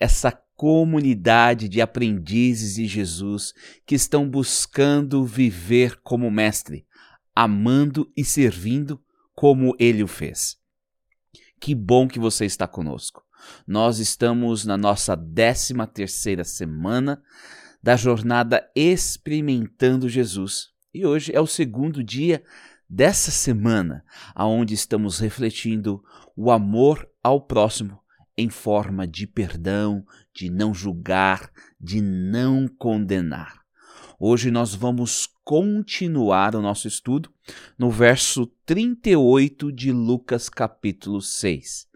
essa comunidade de aprendizes de Jesus que estão buscando viver como mestre, amando e servindo como ele o fez. Que bom que você está conosco. Nós estamos na nossa 13 terceira semana da jornada Experimentando Jesus. E hoje é o segundo dia dessa semana, aonde estamos refletindo o amor ao próximo em forma de perdão, de não julgar, de não condenar. Hoje nós vamos continuar o nosso estudo no verso 38 de Lucas capítulo 6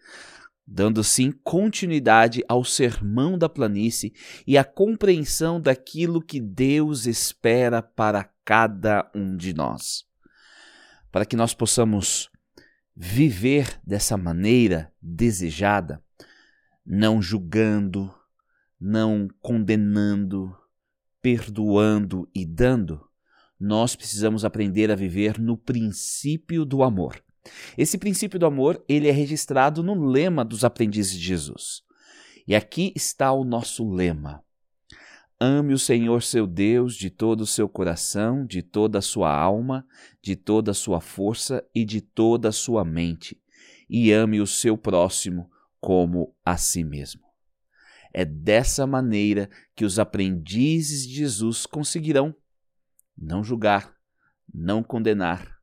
dando assim continuidade ao sermão da planície e à compreensão daquilo que Deus espera para cada um de nós. Para que nós possamos viver dessa maneira desejada, não julgando, não condenando, perdoando e dando, nós precisamos aprender a viver no princípio do amor. Esse princípio do amor, ele é registrado no lema dos aprendizes de Jesus. E aqui está o nosso lema: Ame o Senhor seu Deus de todo o seu coração, de toda a sua alma, de toda a sua força e de toda a sua mente, e ame o seu próximo como a si mesmo. É dessa maneira que os aprendizes de Jesus conseguirão não julgar, não condenar,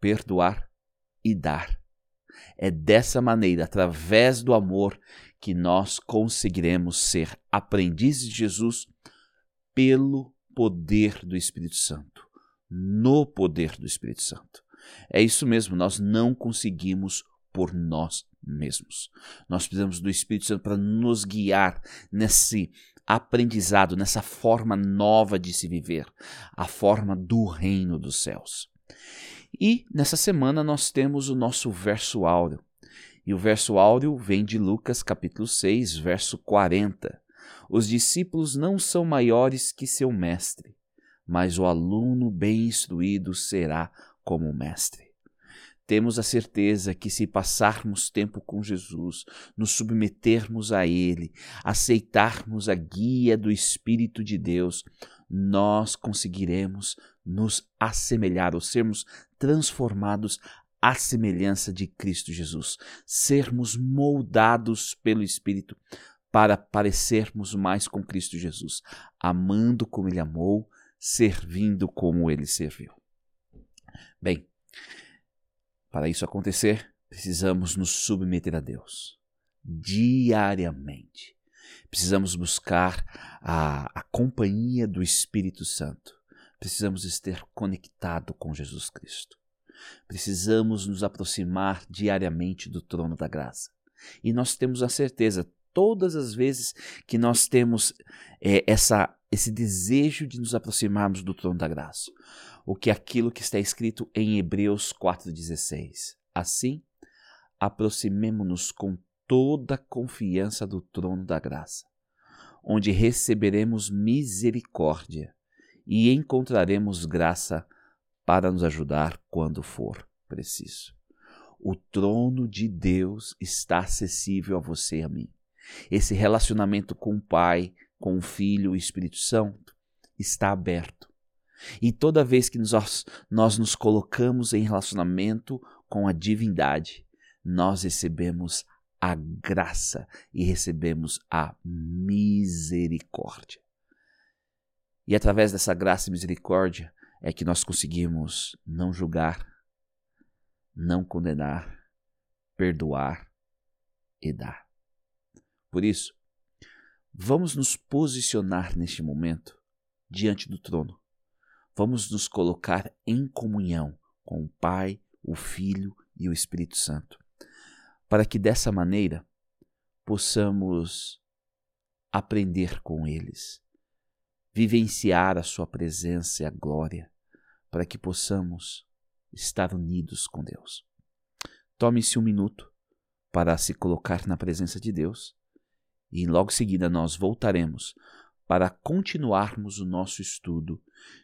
perdoar e dar. É dessa maneira, através do amor, que nós conseguiremos ser aprendizes de Jesus pelo poder do Espírito Santo. No poder do Espírito Santo. É isso mesmo, nós não conseguimos por nós mesmos. Nós precisamos do Espírito Santo para nos guiar nesse aprendizado, nessa forma nova de se viver, a forma do reino dos céus. E nessa semana nós temos o nosso verso áureo. E o verso áureo vem de Lucas capítulo 6, verso 40. Os discípulos não são maiores que seu mestre, mas o aluno bem instruído será como mestre. Temos a certeza que, se passarmos tempo com Jesus, nos submetermos a Ele, aceitarmos a guia do Espírito de Deus, nós conseguiremos nos assemelhar ou sermos transformados à semelhança de Cristo Jesus, sermos moldados pelo Espírito para parecermos mais com Cristo Jesus, amando como Ele amou, servindo como Ele serviu. Bem, para isso acontecer, precisamos nos submeter a Deus diariamente. Precisamos buscar a, a companhia do Espírito Santo. Precisamos estar conectado com Jesus Cristo. Precisamos nos aproximar diariamente do trono da graça. E nós temos a certeza, todas as vezes que nós temos é, essa, esse desejo de nos aproximarmos do trono da graça, o que aquilo que está escrito em Hebreus 4,16. Assim, aproximemo-nos com toda a confiança do trono da graça, onde receberemos misericórdia e encontraremos graça para nos ajudar quando for preciso. O trono de Deus está acessível a você e a mim. Esse relacionamento com o Pai, com o Filho e o Espírito Santo está aberto. E toda vez que nós, nós nos colocamos em relacionamento com a divindade, nós recebemos a graça e recebemos a misericórdia. E através dessa graça e misericórdia é que nós conseguimos não julgar, não condenar, perdoar e dar. Por isso, vamos nos posicionar neste momento diante do trono. Vamos nos colocar em comunhão com o Pai, o Filho e o Espírito Santo para que dessa maneira possamos aprender com eles, vivenciar a Sua presença e a glória, para que possamos estar unidos com Deus. Tome-se um minuto para se colocar na presença de Deus e logo em seguida nós voltaremos para continuarmos o nosso estudo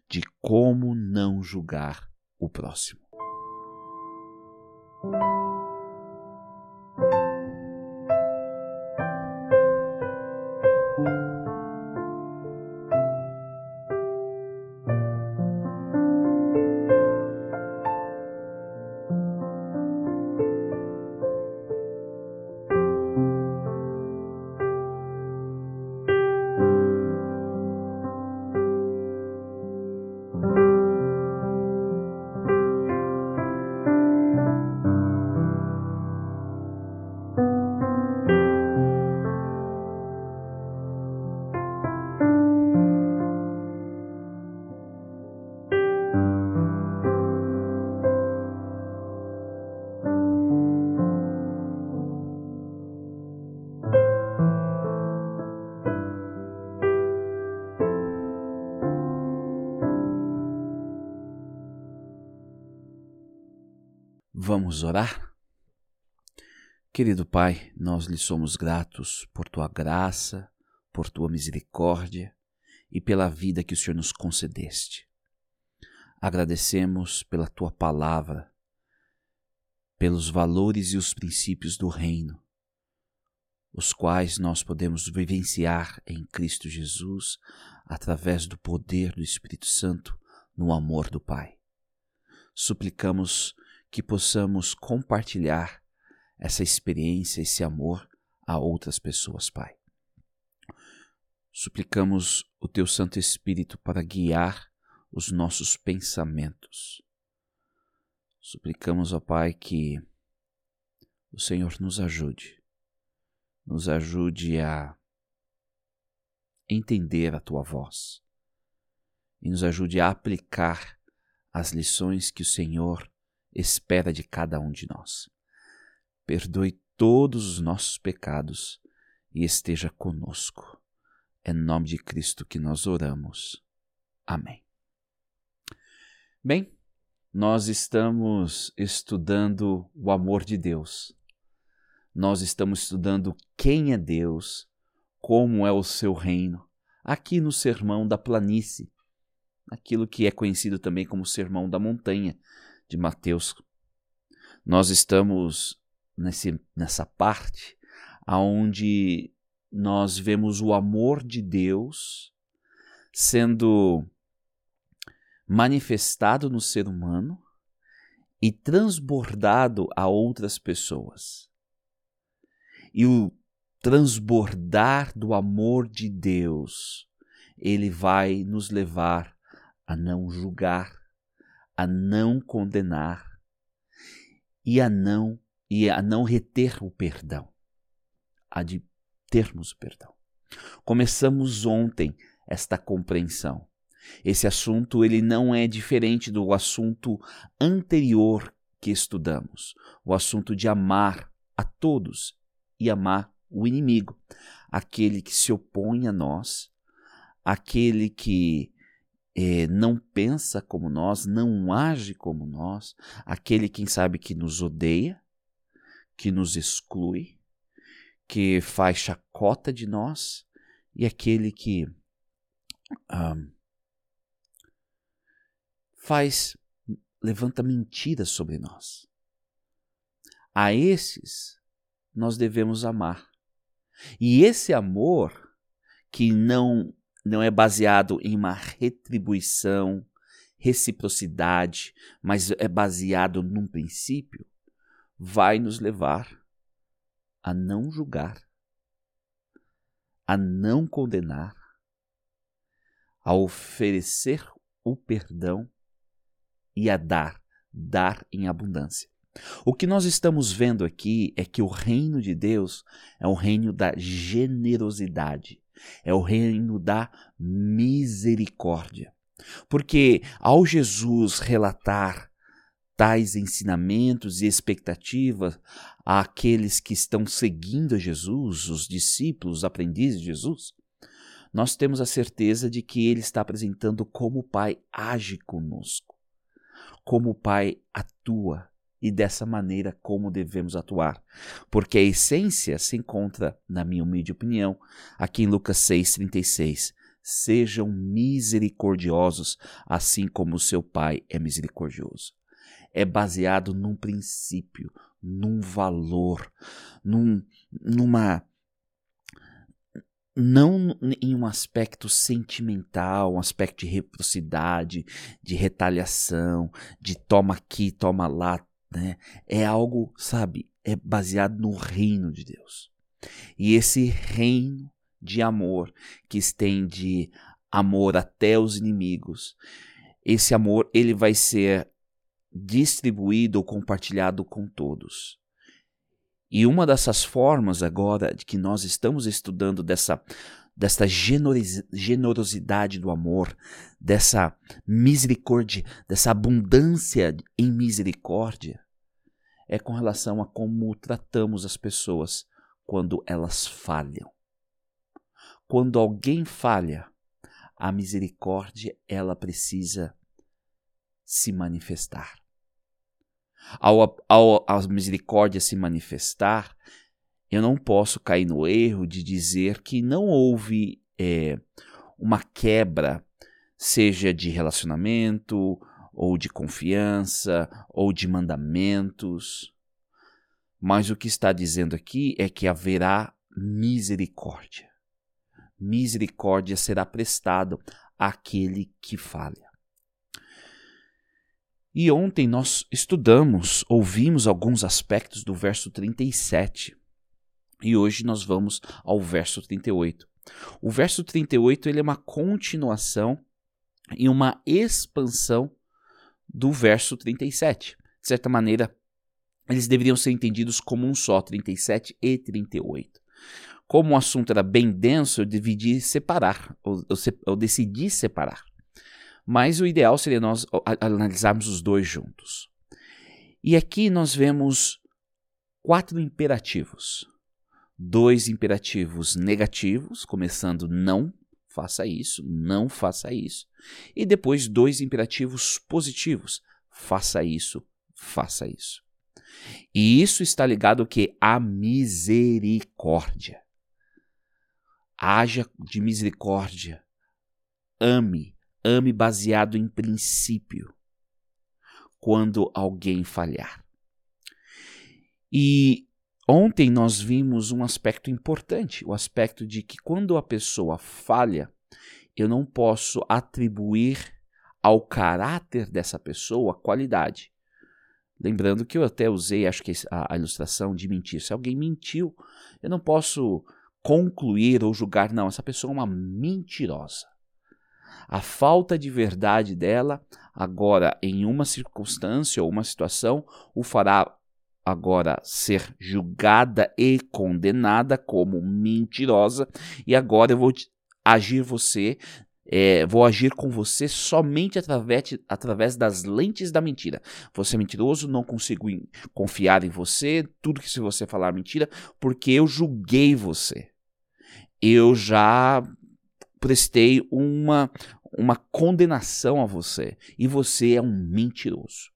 de como não julgar o próximo. Vamos orar? Querido Pai, nós lhe somos gratos por tua graça, por tua misericórdia e pela vida que o Senhor nos concedeste. Agradecemos pela tua palavra, pelos valores e os princípios do reino, os quais nós podemos vivenciar em Cristo Jesus através do poder do Espírito Santo no amor do Pai. Suplicamos que possamos compartilhar essa experiência, esse amor a outras pessoas, Pai. Suplicamos o Teu Santo Espírito para guiar os nossos pensamentos. Suplicamos, ó Pai, que o Senhor nos ajude, nos ajude a entender a Tua voz e nos ajude a aplicar as lições que o Senhor espera de cada um de nós. Perdoe todos os nossos pecados e esteja conosco. É nome de Cristo que nós oramos. Amém. Bem, nós estamos estudando o amor de Deus. Nós estamos estudando quem é Deus, como é o seu reino, aqui no Sermão da Planície, aquilo que é conhecido também como Sermão da Montanha, de Mateus. Nós estamos nesse, nessa parte aonde nós vemos o amor de Deus sendo manifestado no ser humano e transbordado a outras pessoas. E o transbordar do amor de Deus, ele vai nos levar a não julgar, a não condenar e a não e a não reter o perdão, a de termos o perdão. Começamos ontem esta compreensão. Esse assunto ele não é diferente do assunto anterior que estudamos, o assunto de amar a todos e amar o inimigo, aquele que se opõe a nós, aquele que é, não pensa como nós, não age como nós, aquele, quem sabe, que nos odeia, que nos exclui, que faz chacota de nós, e aquele que faz, levanta mentiras sobre nós. A esses nós devemos amar. E esse amor que não não é baseado em uma retribuição, reciprocidade, mas é baseado num princípio, vai nos levar a não julgar, a não condenar, a oferecer o perdão e a dar, dar em abundância. O que nós estamos vendo aqui é que o reino de Deus é o reino da generosidade é o reino da misericórdia. Porque ao Jesus relatar tais ensinamentos e expectativas àqueles que estão seguindo Jesus, os discípulos, os aprendizes de Jesus, nós temos a certeza de que ele está apresentando como o Pai age conosco, como o Pai atua e dessa maneira como devemos atuar. Porque a essência se encontra, na minha humilde opinião, aqui em Lucas 6,36. Sejam misericordiosos, assim como o seu Pai é misericordioso é baseado num princípio, num valor, num, numa não em um aspecto sentimental, um aspecto de reciprocidade, de retaliação, de toma aqui, toma lá, né? É algo, sabe, é baseado no reino de Deus. E esse reino de amor que estende amor até os inimigos, esse amor ele vai ser distribuído ou compartilhado com todos. E uma dessas formas agora de que nós estamos estudando dessa dessa generosidade do amor, dessa misericórdia, dessa abundância em misericórdia, é com relação a como tratamos as pessoas quando elas falham. Quando alguém falha, a misericórdia ela precisa se manifestar. Ao, ao a misericórdia se manifestar, eu não posso cair no erro de dizer que não houve é, uma quebra, seja de relacionamento, ou de confiança, ou de mandamentos. Mas o que está dizendo aqui é que haverá misericórdia. Misericórdia será prestado àquele que falha. E ontem nós estudamos, ouvimos alguns aspectos do verso 37. E hoje nós vamos ao verso 38. O verso 38 ele é uma continuação e uma expansão do verso 37. De certa maneira, eles deveriam ser entendidos como um só, 37 e 38. Como o assunto era bem denso, eu dividi separar, ou eu, eu decidi separar mas o ideal seria nós analisarmos os dois juntos. E aqui nós vemos quatro imperativos. Dois imperativos negativos, começando não faça isso, não faça isso. E depois dois imperativos positivos, faça isso, faça isso. E isso está ligado ao que? A misericórdia. Haja de misericórdia. Ame, ame baseado em princípio quando alguém falhar. E ontem nós vimos um aspecto importante, o aspecto de que quando a pessoa falha, eu não posso atribuir ao caráter dessa pessoa qualidade. Lembrando que eu até usei, acho que a, a ilustração de mentir. Se alguém mentiu, eu não posso concluir ou julgar, não, essa pessoa é uma mentirosa a falta de verdade dela, agora em uma circunstância ou uma situação, o fará agora ser julgada e condenada como mentirosa, e agora eu vou agir você, é, vou agir com você somente através, através das lentes da mentira. Você é mentiroso, não consigo confiar em você, tudo que se você falar mentira, porque eu julguei você. Eu já prestei uma, uma condenação a você e você é um mentiroso.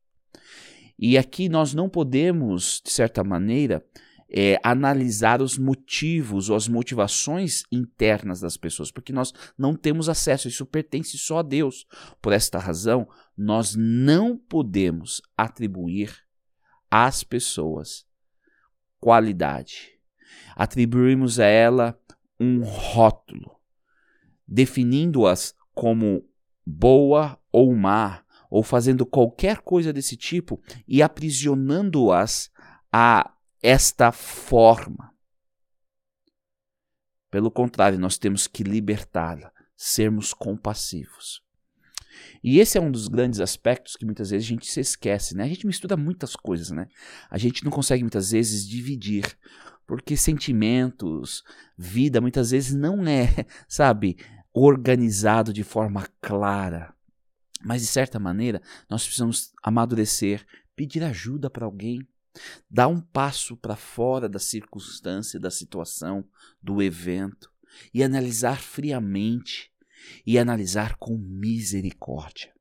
E aqui nós não podemos, de certa maneira, é, analisar os motivos ou as motivações internas das pessoas, porque nós não temos acesso, isso pertence só a Deus. Por esta razão, nós não podemos atribuir às pessoas qualidade. Atribuímos a ela um rótulo definindo-as como boa ou má, ou fazendo qualquer coisa desse tipo e aprisionando-as a esta forma. Pelo contrário, nós temos que libertá-la, sermos compassivos. E esse é um dos grandes aspectos que muitas vezes a gente se esquece, né? A gente mistura muitas coisas, né? A gente não consegue muitas vezes dividir, porque sentimentos, vida, muitas vezes não é, sabe, organizado de forma clara. Mas de certa maneira, nós precisamos amadurecer, pedir ajuda para alguém, dar um passo para fora da circunstância, da situação, do evento e analisar friamente e analisar com misericórdia.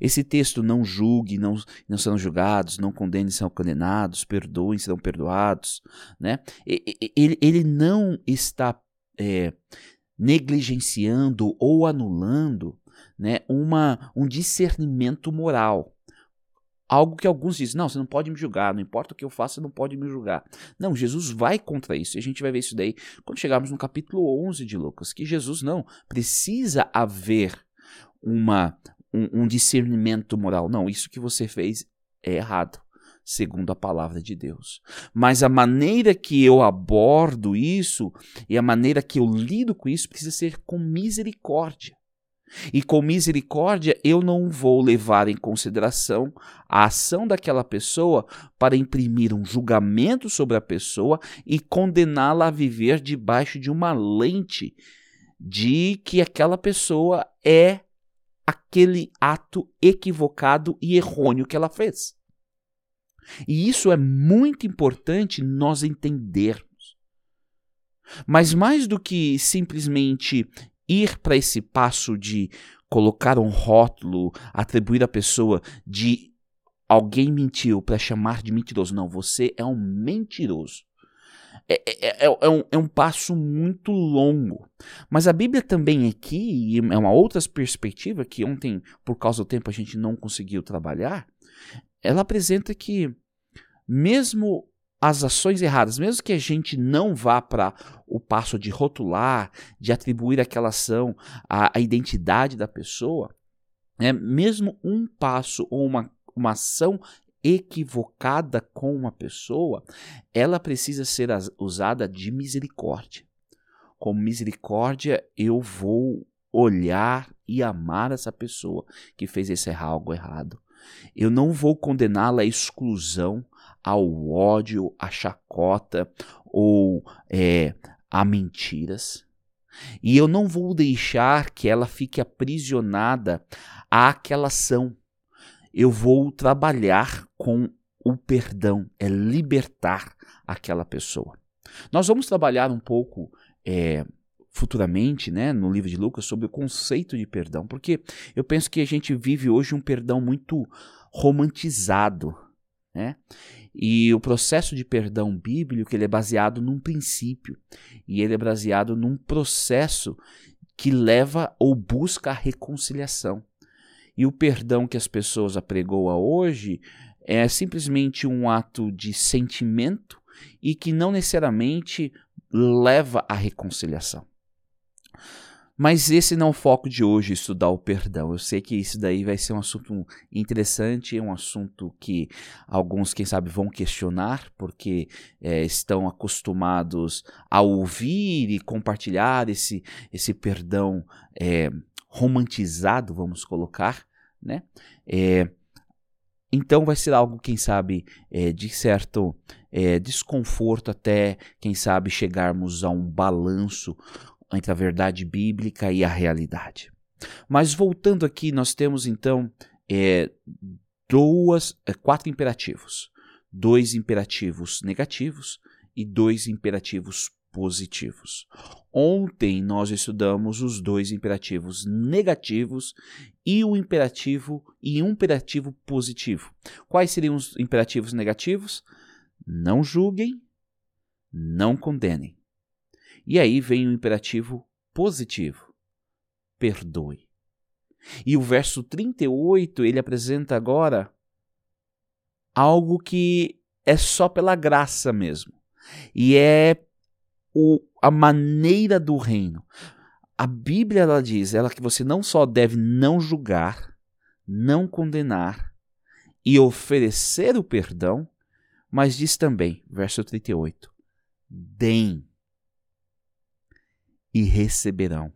Esse texto não julgue, não, não serão julgados, não condenem, serão condenados, perdoem, serão perdoados. Né? Ele, ele não está é, negligenciando ou anulando né, uma, um discernimento moral. Algo que alguns dizem, não, você não pode me julgar, não importa o que eu faça, você não pode me julgar. Não, Jesus vai contra isso, e a gente vai ver isso daí quando chegarmos no capítulo 11 de Lucas, que Jesus não, precisa haver uma, um, um discernimento moral. Não, isso que você fez é errado, segundo a palavra de Deus. Mas a maneira que eu abordo isso e a maneira que eu lido com isso precisa ser com misericórdia. E com misericórdia eu não vou levar em consideração a ação daquela pessoa para imprimir um julgamento sobre a pessoa e condená-la a viver debaixo de uma lente de que aquela pessoa é aquele ato equivocado e errôneo que ela fez. E isso é muito importante nós entendermos. Mas mais do que simplesmente ir para esse passo de colocar um rótulo, atribuir a pessoa de alguém mentiu para chamar de mentiroso. Não, você é um mentiroso. É, é, é, é, um, é um passo muito longo. Mas a Bíblia também aqui, é uma outra perspectiva que ontem, por causa do tempo, a gente não conseguiu trabalhar. Ela apresenta que, mesmo as ações erradas, mesmo que a gente não vá para o passo de rotular, de atribuir aquela ação à, à identidade da pessoa, né, mesmo um passo ou uma, uma ação equivocada com uma pessoa, ela precisa ser usada de misericórdia. Com misericórdia, eu vou olhar e amar essa pessoa que fez esse algo errado. Eu não vou condená-la à exclusão, ao ódio, à chacota ou é, a mentiras. E eu não vou deixar que ela fique aprisionada àquela ação eu vou trabalhar com o perdão, é libertar aquela pessoa. Nós vamos trabalhar um pouco é, futuramente, né, no livro de Lucas, sobre o conceito de perdão, porque eu penso que a gente vive hoje um perdão muito romantizado, né? E o processo de perdão bíblico ele é baseado num princípio e ele é baseado num processo que leva ou busca a reconciliação. E o perdão que as pessoas apregoam hoje é simplesmente um ato de sentimento e que não necessariamente leva à reconciliação. Mas esse não é o foco de hoje, estudar o perdão. Eu sei que isso daí vai ser um assunto interessante, um assunto que alguns, quem sabe, vão questionar, porque é, estão acostumados a ouvir e compartilhar esse, esse perdão é, romantizado, vamos colocar, né? É, então vai ser algo, quem sabe, é, de certo é, desconforto até, quem sabe, chegarmos a um balanço entre a verdade bíblica e a realidade. Mas voltando aqui, nós temos então é, duas, é, quatro imperativos, dois imperativos negativos e dois imperativos positivos. Ontem nós estudamos os dois imperativos negativos e o imperativo e um imperativo positivo. Quais seriam os imperativos negativos? Não julguem, não condenem. E aí vem o imperativo positivo: perdoe. E o verso 38, ele apresenta agora algo que é só pela graça mesmo. E é o, a maneira do reino. A Bíblia ela diz ela que você não só deve não julgar, não condenar e oferecer o perdão, mas diz também, verso 38, deem e receberão.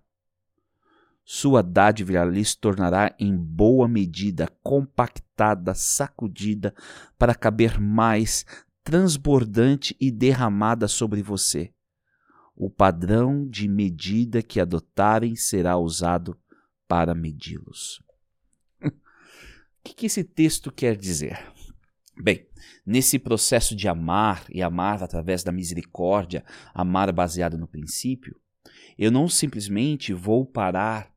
Sua dádiva lhes tornará em boa medida, compactada, sacudida, para caber mais, transbordante e derramada sobre você o padrão de medida que adotarem será usado para medi-los. o que, que esse texto quer dizer? Bem, nesse processo de amar e amar através da misericórdia, amar baseado no princípio, eu não simplesmente vou parar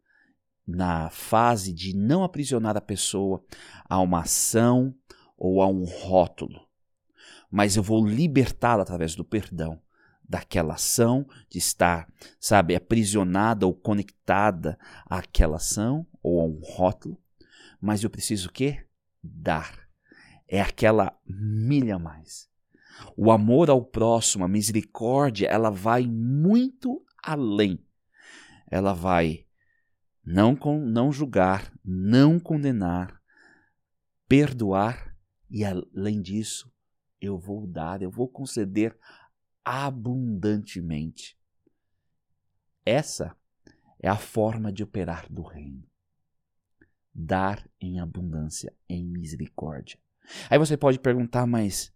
na fase de não aprisionar a pessoa a uma ação ou a um rótulo, mas eu vou libertá-la através do perdão daquela ação, de estar, sabe, aprisionada ou conectada àquela ação ou a um rótulo, mas eu preciso o quê? Dar. É aquela milha a mais. O amor ao próximo, a misericórdia, ela vai muito além. Ela vai não, com, não julgar, não condenar, perdoar e, além disso, eu vou dar, eu vou conceder abundantemente. Essa é a forma de operar do reino. Dar em abundância, em misericórdia. Aí você pode perguntar, mas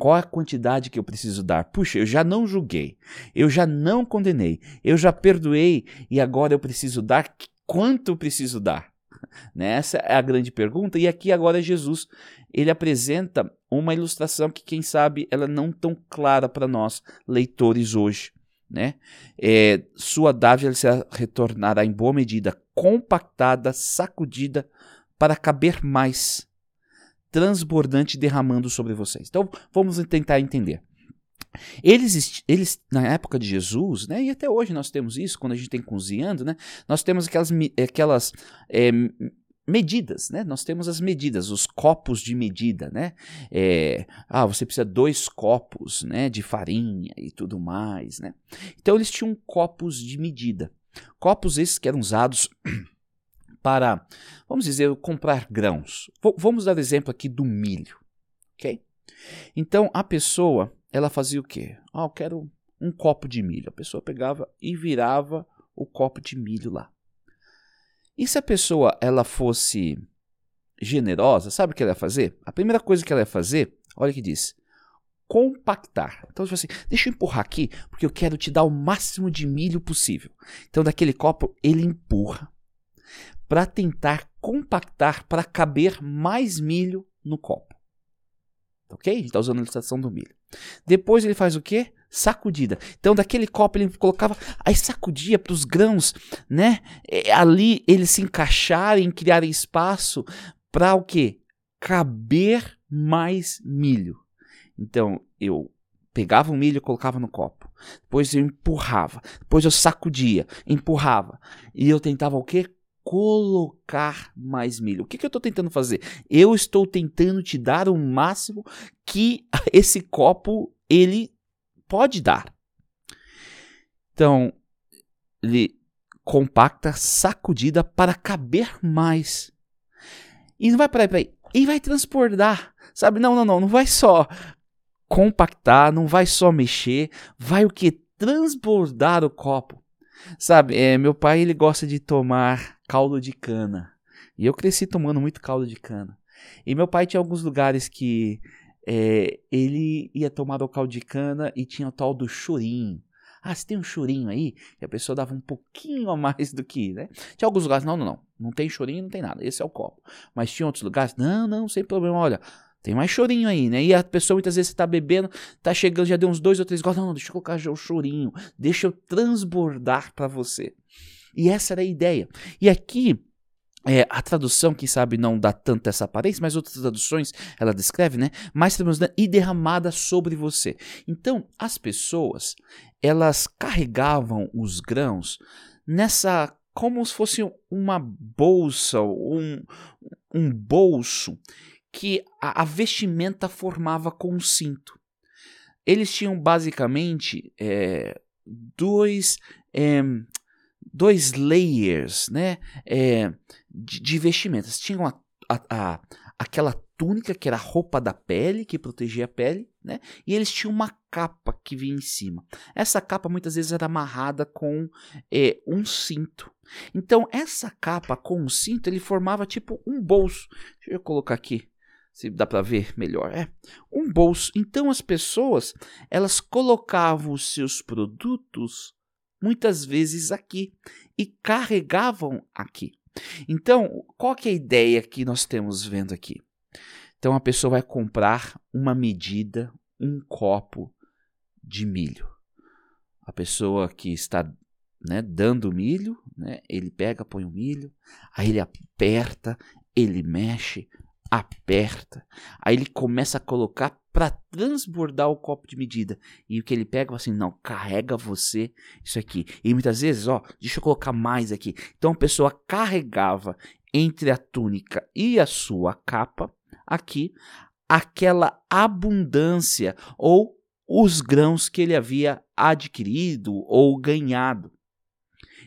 qual a quantidade que eu preciso dar? Puxa, eu já não julguei, eu já não condenei, eu já perdoei e agora eu preciso dar? Quanto eu preciso dar? Né? Essa é a grande pergunta. E aqui agora Jesus ele apresenta uma ilustração que, quem sabe, ela não tão clara para nós, leitores, hoje. Né? É, sua dádiva será retornará em boa medida, compactada, sacudida, para caber mais, transbordante, derramando sobre vocês. Então, vamos tentar entender. Eles, eles, na época de Jesus, né, e até hoje nós temos isso, quando a gente tem cozinhando, né, nós temos aquelas, aquelas é, medidas, né? Nós temos as medidas, os copos de medida, né? É, ah, você precisa dois copos, né, de farinha e tudo mais, né? Então eles tinham copos de medida, copos esses que eram usados para, vamos dizer, comprar grãos. V vamos dar exemplo aqui do milho, ok? Então a pessoa, ela fazia o quê? Ah, eu quero um copo de milho. A pessoa pegava e virava o copo de milho lá. E se a pessoa ela fosse generosa, sabe o que ela ia fazer? A primeira coisa que ela ia fazer, olha o que diz, compactar. Então, assim, deixa eu empurrar aqui, porque eu quero te dar o máximo de milho possível. Então, daquele copo, ele empurra para tentar compactar, para caber mais milho no copo. Ok? A gente está usando a ilustração do milho. Depois ele faz o quê? Sacudida. Então, daquele copo ele colocava, aí sacudia para os grãos, né? Ali eles se encaixarem, criarem espaço para o quê? Caber mais milho. Então, eu pegava o milho e colocava no copo. Depois eu empurrava. Depois eu sacudia, empurrava. E eu tentava o quê? Colocar mais milho. O que, que eu estou tentando fazer? Eu estou tentando te dar o máximo que esse copo ele pode dar. Então, ele compacta, sacudida para caber mais. E não vai para aí, E vai transportar. Sabe? Não, não, não. Não vai só compactar, não vai só mexer. Vai o que? Transbordar o copo. Sabe? É, meu pai ele gosta de tomar caldo de cana. E eu cresci tomando muito caldo de cana. E meu pai tinha alguns lugares que é, ele ia tomar o caldo de cana e tinha o tal do chorinho. Ah, você tem um chorinho aí? E a pessoa dava um pouquinho a mais do que, né? Tinha alguns lugares, não, não, não. Não tem chorinho, não tem nada. Esse é o copo. Mas tinha outros lugares, não, não, sem problema. Olha, tem mais chorinho aí, né? E a pessoa muitas vezes está bebendo, tá chegando, já deu uns dois ou três gols. Não, não, deixa eu colocar o chorinho. Deixa eu transbordar para você. E essa era a ideia. E aqui é, a tradução, quem sabe, não dá tanto essa aparência, mas outras traduções ela descreve, né? Mais e derramada sobre você. Então, as pessoas, elas carregavam os grãos nessa. como se fosse uma bolsa, um, um bolso que a, a vestimenta formava com um cinto. Eles tinham basicamente é, dois. É, dois layers né, é, de, de, vestimentas. Tinham a, a, a, aquela túnica que era a roupa da pele, que protegia a pele, né, e eles tinham uma capa que vinha em cima. Essa capa muitas vezes era amarrada com é, um cinto. Então, essa capa com o cinto ele formava tipo um bolso. Deixa eu colocar aqui se dá para ver melhor, é um bolso. Então as pessoas elas colocavam os seus produtos muitas vezes aqui e carregavam aqui. Então, qual que é a ideia que nós temos vendo aqui? Então a pessoa vai comprar uma medida, um copo de milho. A pessoa que está né, dando milho, né, ele pega, põe o milho, aí ele aperta, ele mexe, aperta, aí ele começa a colocar para transbordar o copo de medida. E o que ele pega, assim, não, carrega você isso aqui. E muitas vezes, ó, deixa eu colocar mais aqui. Então a pessoa carregava entre a túnica e a sua capa aqui aquela abundância ou os grãos que ele havia adquirido ou ganhado.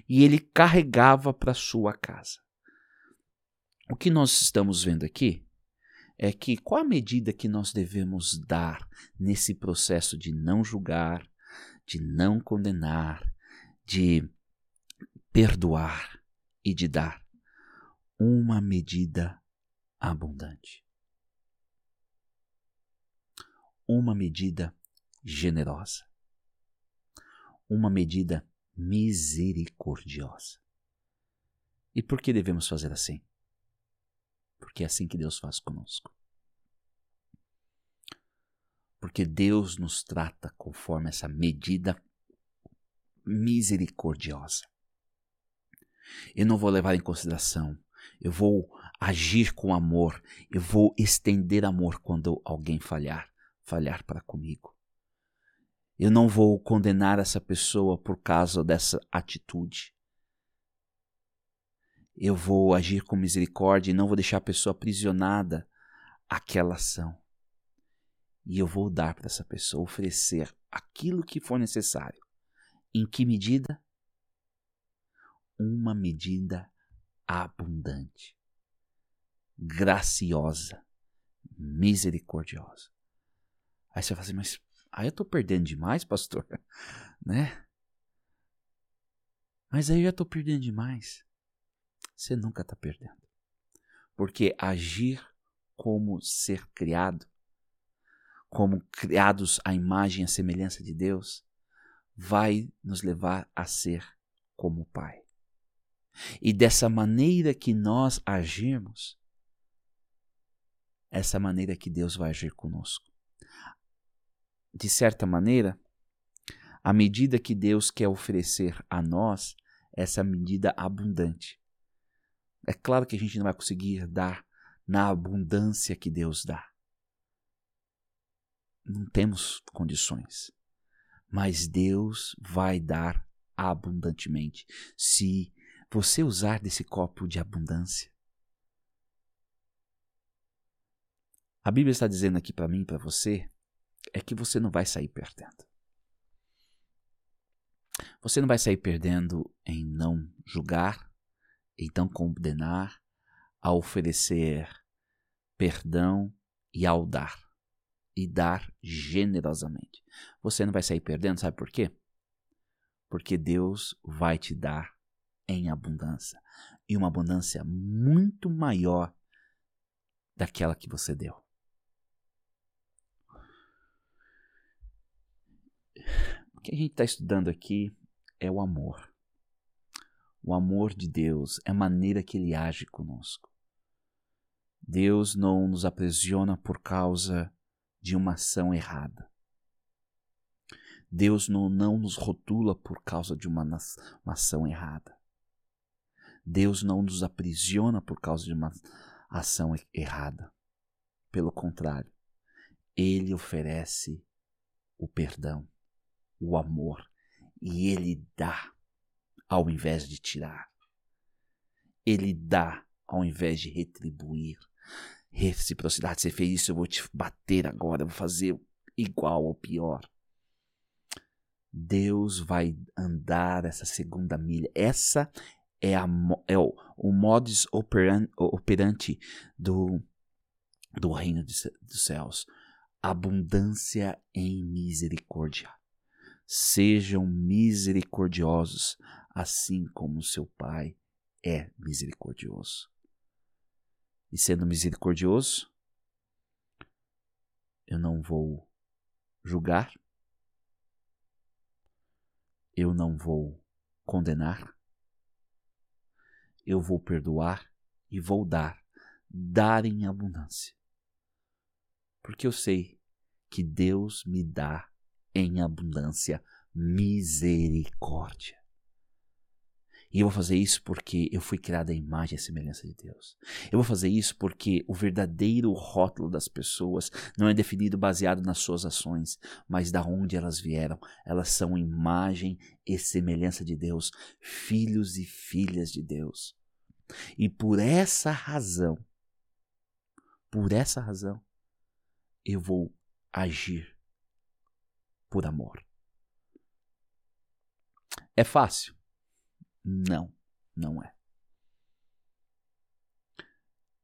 E ele carregava para sua casa. O que nós estamos vendo aqui é que qual a medida que nós devemos dar nesse processo de não julgar, de não condenar, de perdoar e de dar uma medida abundante. Uma medida generosa. Uma medida misericordiosa. E por que devemos fazer assim? Porque é assim que Deus faz conosco. Porque Deus nos trata conforme essa medida misericordiosa. Eu não vou levar em consideração, eu vou agir com amor, eu vou estender amor quando alguém falhar, falhar para comigo. Eu não vou condenar essa pessoa por causa dessa atitude eu vou agir com misericórdia e não vou deixar a pessoa aprisionada àquela ação. E eu vou dar para essa pessoa, oferecer aquilo que for necessário. Em que medida? Uma medida abundante, graciosa, misericordiosa. Aí você vai assim, mas aí eu estou perdendo demais, pastor, né? Mas aí eu já estou perdendo demais você nunca está perdendo. Porque agir como ser criado, como criados à imagem e à semelhança de Deus, vai nos levar a ser como o Pai. E dessa maneira que nós agirmos, essa maneira que Deus vai agir conosco. De certa maneira, a medida que Deus quer oferecer a nós, essa medida abundante. É claro que a gente não vai conseguir dar na abundância que Deus dá. Não temos condições. Mas Deus vai dar abundantemente se você usar desse copo de abundância. A Bíblia está dizendo aqui para mim para você é que você não vai sair perdendo. Você não vai sair perdendo em não julgar, então condenar, a oferecer perdão e ao dar. E dar generosamente. Você não vai sair perdendo, sabe por quê? Porque Deus vai te dar em abundância. E uma abundância muito maior daquela que você deu. O que a gente está estudando aqui é o amor o amor de Deus, é a maneira que ele age conosco. Deus não nos aprisiona por causa de uma ação errada. Deus não, não nos rotula por causa de uma, uma ação errada. Deus não nos aprisiona por causa de uma ação errada. Pelo contrário, Ele oferece o perdão, o amor, e Ele dá ao invés de tirar. Ele dá ao invés de retribuir. Reciprocidade, você fez isso, eu vou te bater agora, eu vou fazer igual ou pior. Deus vai andar essa segunda milha. Essa é, a, é o, o modus operandi do, do reino dos céus. Abundância em misericórdia. Sejam misericordiosos, assim como seu Pai é misericordioso. E sendo misericordioso, eu não vou julgar, eu não vou condenar, eu vou perdoar e vou dar, dar em abundância. Porque eu sei que Deus me dá em abundância misericórdia. E eu vou fazer isso porque eu fui criado à imagem e semelhança de Deus. Eu vou fazer isso porque o verdadeiro rótulo das pessoas não é definido baseado nas suas ações, mas da onde elas vieram. Elas são imagem e semelhança de Deus, filhos e filhas de Deus. E por essa razão, por essa razão, eu vou agir por amor. É fácil? Não, não é.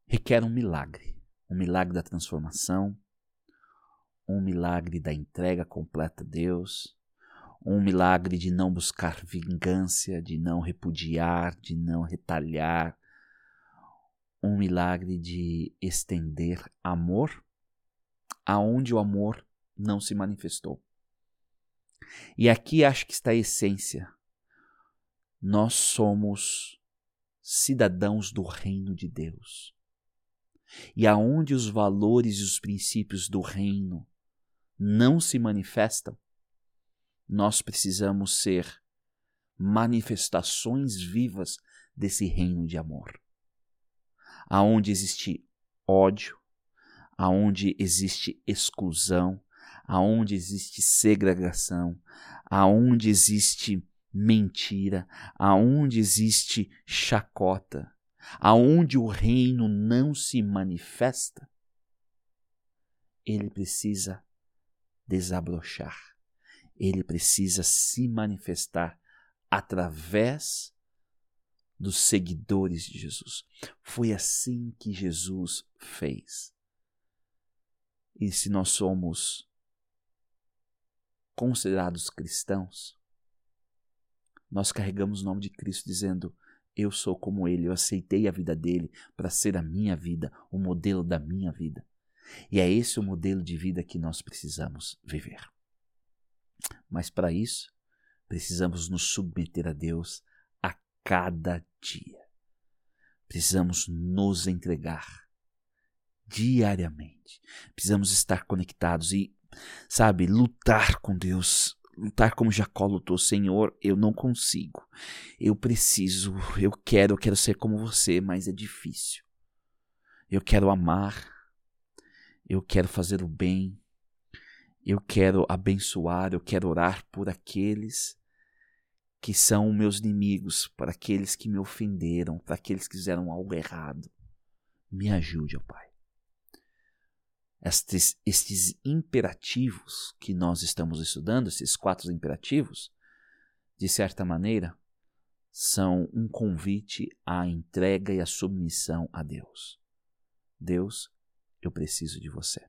Requer um milagre um milagre da transformação, um milagre da entrega completa a Deus, um milagre de não buscar vingança, de não repudiar, de não retalhar, um milagre de estender amor aonde o amor não se manifestou. E aqui acho que está a essência nós somos cidadãos do reino de Deus. E aonde os valores e os princípios do reino não se manifestam, nós precisamos ser manifestações vivas desse reino de amor. Aonde existe ódio, aonde existe exclusão, aonde existe segregação, aonde existe mentira, aonde existe chacota, aonde o reino não se manifesta, ele precisa desabrochar, ele precisa se manifestar através dos seguidores de Jesus. Foi assim que Jesus fez. E se nós somos considerados cristãos, nós carregamos o nome de Cristo dizendo: Eu sou como Ele, eu aceitei a vida dele para ser a minha vida, o modelo da minha vida. E é esse o modelo de vida que nós precisamos viver. Mas para isso, precisamos nos submeter a Deus a cada dia. Precisamos nos entregar diariamente. Precisamos estar conectados e, sabe, lutar com Deus lutar como Jacó lutou, Senhor, eu não consigo. Eu preciso, eu quero, eu quero ser como você, mas é difícil. Eu quero amar, eu quero fazer o bem, eu quero abençoar, eu quero orar por aqueles que são meus inimigos, para aqueles que me ofenderam, para aqueles que fizeram algo errado. Me ajude, ó Pai estes, estes imperativos que nós estamos estudando, esses quatro imperativos, de certa maneira, são um convite à entrega e à submissão a Deus. Deus, eu preciso de você.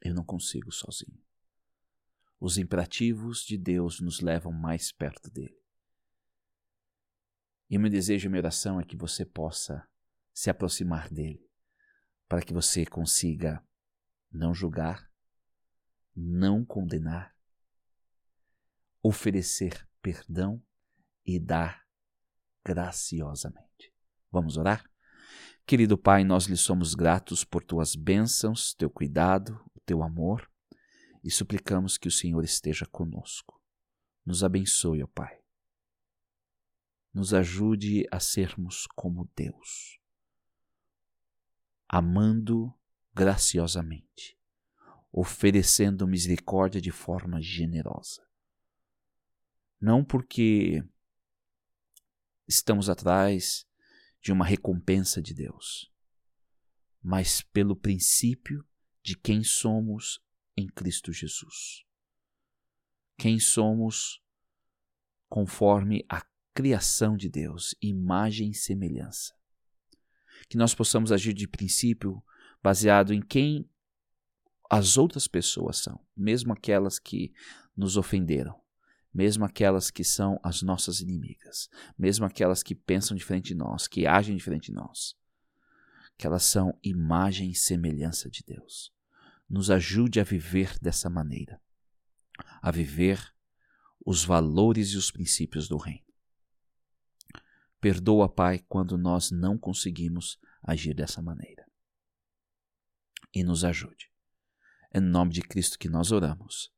Eu não consigo sozinho. Os imperativos de Deus nos levam mais perto dele. E o meu desejo e minha oração é que você possa se aproximar dele para que você consiga não julgar, não condenar, oferecer perdão e dar graciosamente. Vamos orar? Querido Pai, nós lhe somos gratos por tuas bênçãos, teu cuidado, teu amor e suplicamos que o Senhor esteja conosco. Nos abençoe, ó Pai. Nos ajude a sermos como Deus amando graciosamente, oferecendo misericórdia de forma generosa. Não porque estamos atrás de uma recompensa de Deus, mas pelo princípio de quem somos em Cristo Jesus. Quem somos conforme a criação de Deus, imagem e semelhança que nós possamos agir de princípio baseado em quem as outras pessoas são, mesmo aquelas que nos ofenderam, mesmo aquelas que são as nossas inimigas, mesmo aquelas que pensam diferente de nós, que agem diferente de nós, que elas são imagem e semelhança de Deus. Nos ajude a viver dessa maneira, a viver os valores e os princípios do Reino. Perdoa, Pai, quando nós não conseguimos agir dessa maneira. e nos ajude. É no nome de Cristo que nós oramos.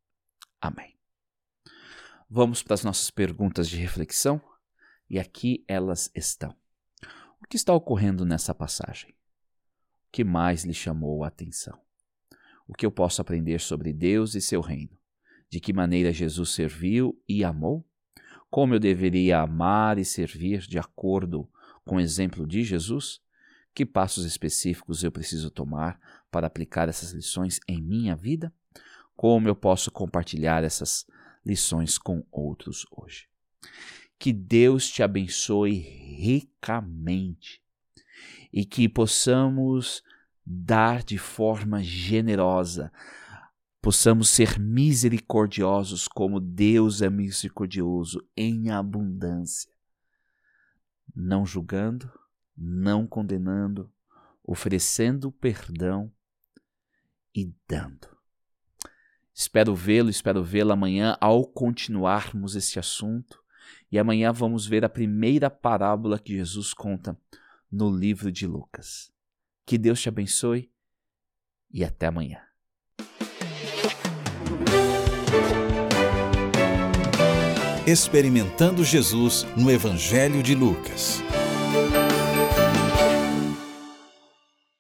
Amém. Vamos para as nossas perguntas de reflexão e aqui elas estão. O que está ocorrendo nessa passagem? O que mais lhe chamou a atenção? O que eu posso aprender sobre Deus e seu reino? De que maneira Jesus serviu e amou? Como eu deveria amar e servir de acordo com o exemplo de Jesus? Que passos específicos eu preciso tomar para aplicar essas lições em minha vida? Como eu posso compartilhar essas lições com outros hoje? Que Deus te abençoe ricamente e que possamos dar de forma generosa, possamos ser misericordiosos como Deus é misericordioso em abundância, não julgando, não condenando, oferecendo perdão e dando. Espero vê-lo, espero vê-la amanhã ao continuarmos esse assunto. E amanhã vamos ver a primeira parábola que Jesus conta no livro de Lucas. Que Deus te abençoe e até amanhã. Experimentando Jesus no Evangelho de Lucas.